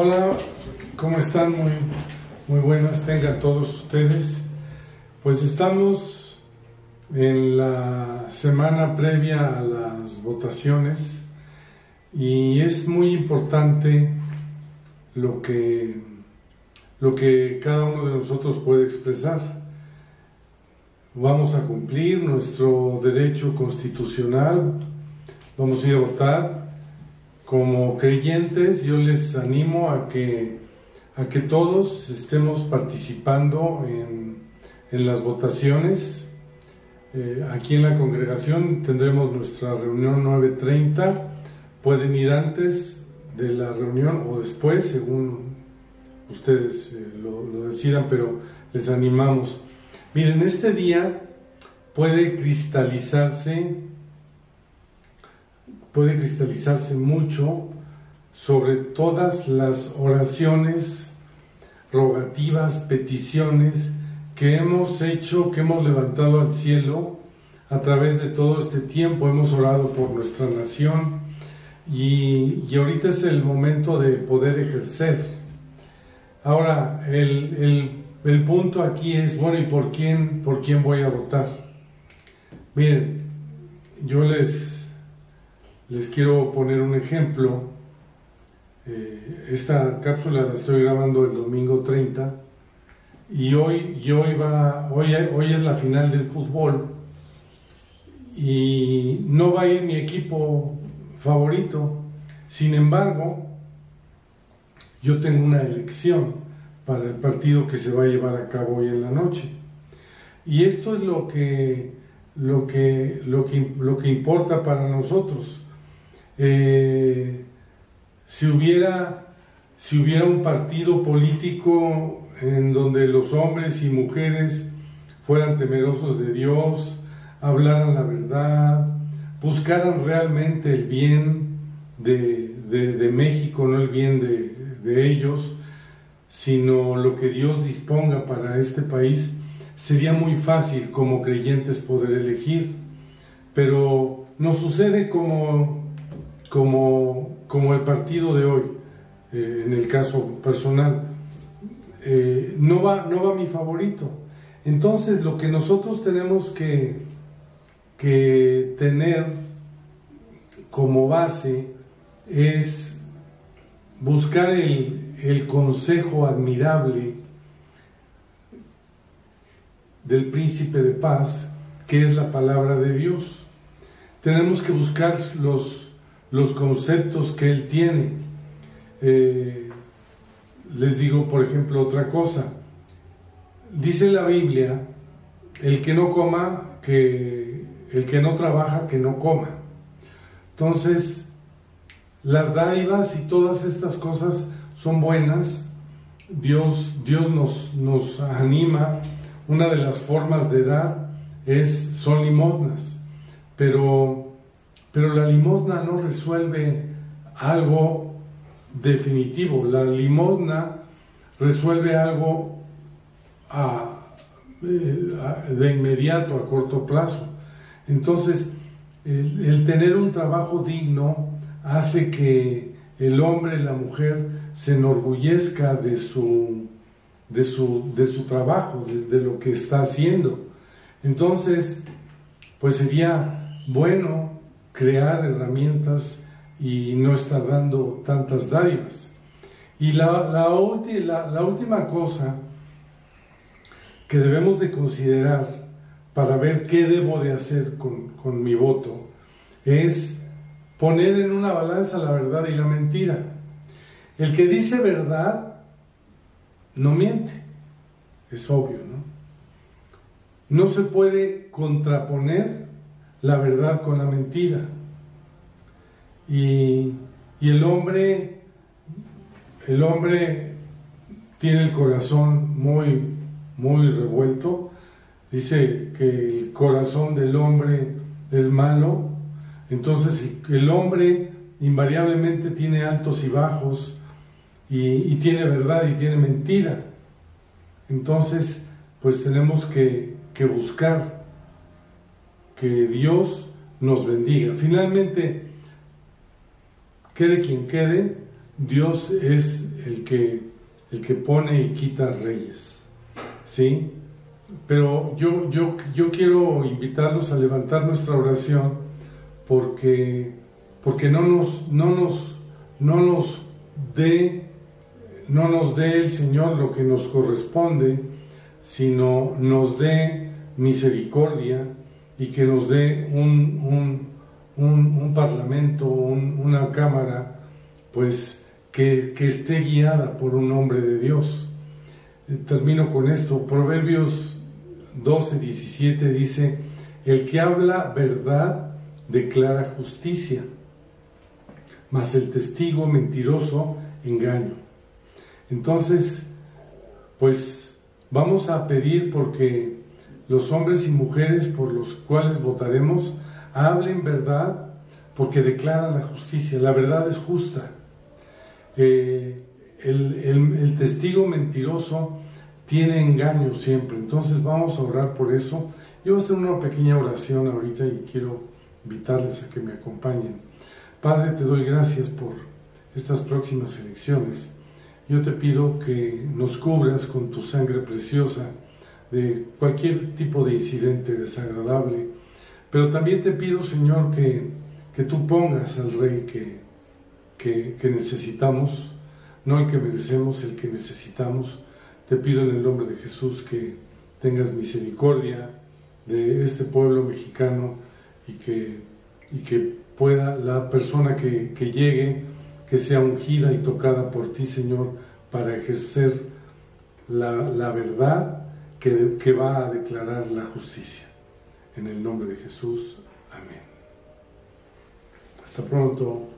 Hola, ¿cómo están? Muy, muy buenas tengan todos ustedes. Pues estamos en la semana previa a las votaciones y es muy importante lo que, lo que cada uno de nosotros puede expresar. Vamos a cumplir nuestro derecho constitucional, vamos a ir a votar como creyentes yo les animo a que, a que todos estemos participando en, las votaciones. Eh, aquí en la congregación tendremos nuestra reunión 9.30. Pueden ir antes de la reunión o después, según ustedes eh, lo, lo decidan, pero les animamos. Miren, este día puede cristalizarse puede cristalizarse mucho sobre todas las oraciones, rogativas, peticiones que hemos hecho, que hemos levantado al cielo a través de todo este tiempo. Hemos orado por nuestra nación y, ahorita es el momento de poder ejercer. Ahora, el, el punto aquí es, bueno, ¿y por quién, por quién voy a votar? Miren, yo les les quiero poner un ejemplo. Eh, esta cápsula la estoy grabando el domingo 30 y hoy, yo iba, hoy, hoy es la final del fútbol y no va a ir mi equipo favorito. Sin embargo, yo tengo una elección para el partido que se va a llevar a cabo hoy en la noche. Y esto es lo que, lo que, lo que, lo que importa para nosotros. Eh, si, hubiera, si hubiera un partido político en donde los hombres y mujeres fueran temerosos de Dios, hablaran la verdad, buscaran realmente el bien de, México, no el bien de, de ellos, sino lo que Dios disponga para este país, sería muy fácil como creyentes poder elegir. Pero nos sucede como como, como el partido de hoy, eh, en el caso personal, eh, no, va, no va mi favorito. Entonces lo que nosotros tenemos que, que tener como base es buscar el, el consejo admirable del príncipe de paz, que es la palabra de Dios. Tenemos que buscar los los conceptos que él tiene. Eh, les digo, por ejemplo, otra cosa. Dice la Biblia, el que no coma, que el que no trabaja, que no coma. Entonces, las dádivas y todas estas cosas son buenas. Dios, Dios nos, nos anima. Una de las formas de dar es, son limosnas. Pero pero la limosna no resuelve algo definitivo. La limosna resuelve algo eh, de inmediato, a corto plazo. Entonces, el, tener un trabajo digno hace que el hombre la mujer se enorgullezca de su, de su, de su trabajo, de lo que está haciendo. Entonces, pues sería bueno crear herramientas y no estar dando tantas dádivas. Y la, la, última cosa que debemos de considerar para ver qué debo de hacer con, con mi voto es poner en una balanza la verdad y la mentira. El que dice verdad no miente, es obvio, ¿no? No se puede contraponer la verdad con la mentira. Y, el hombre, el hombre tiene el corazón muy, muy revuelto. Dice que el corazón del hombre es malo. Entonces el hombre invariablemente tiene altos y bajos y, tiene verdad y tiene mentira. Entonces, pues tenemos que, que buscar que Dios nos bendiga. Finalmente, quede quien quede, Dios es el que, el que pone y quita reyes. ¿Sí? Pero yo, yo, yo quiero invitarlos a levantar nuestra oración porque, porque no, nos, no, nos, no nos dé no nos dé el Señor lo que nos corresponde, sino nos dé misericordia y que nos dé un, un, parlamento, una cámara, pues que, esté guiada por un hombre de Dios. Termino con esto. Proverbios 12, 17 dice, el que habla verdad declara justicia, mas el testigo mentiroso engaño. Entonces, pues vamos a pedir porque los hombres y mujeres por los cuales votaremos hablen verdad porque declaran la justicia. La verdad es justa. Eh, el, testigo mentiroso tiene engaño siempre. Entonces vamos a orar por eso. Yo voy a hacer una pequeña oración ahorita y quiero invitarles a que me acompañen. Padre, te doy gracias por estas próximas elecciones. Yo te pido que nos cubras con tu sangre preciosa de cualquier tipo de incidente desagradable, pero también te pido, Señor, que, que tú pongas al Rey que, que, que necesitamos, no el que merecemos, el que necesitamos. Te pido en el nombre de Jesús que tengas misericordia de este pueblo mexicano y que, y que pueda la persona que, que llegue que sea ungida y tocada por ti, Señor, para ejercer la, verdad que, que va a declarar la justicia. En el nombre de Jesús, amén. Hasta pronto.